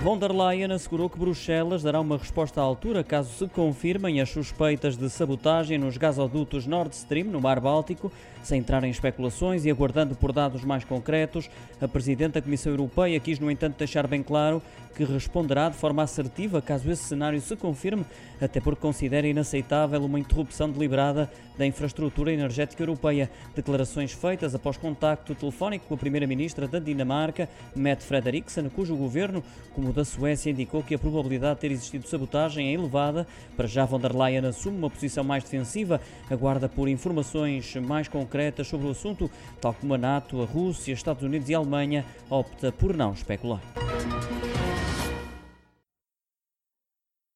Von der Leyen assegurou que Bruxelas dará uma resposta à altura caso se confirmem as suspeitas de sabotagem nos gasodutos Nord Stream no Mar Báltico, sem entrar em especulações e aguardando por dados mais concretos. A Presidente da Comissão Europeia quis, no entanto, deixar bem claro que responderá de forma assertiva caso esse cenário se confirme, até porque considera inaceitável uma interrupção deliberada da infraestrutura energética europeia. Declarações feitas após contacto telefónico com a Primeira-Ministra da Dinamarca, Mette Frederiksen, cujo governo, como da Suécia indicou que a probabilidade de ter existido sabotagem é elevada. Para já, von der Leyen assume uma posição mais defensiva, aguarda por informações mais concretas sobre o assunto, tal como a NATO, a Rússia, Estados Unidos e a Alemanha, opta por não especular.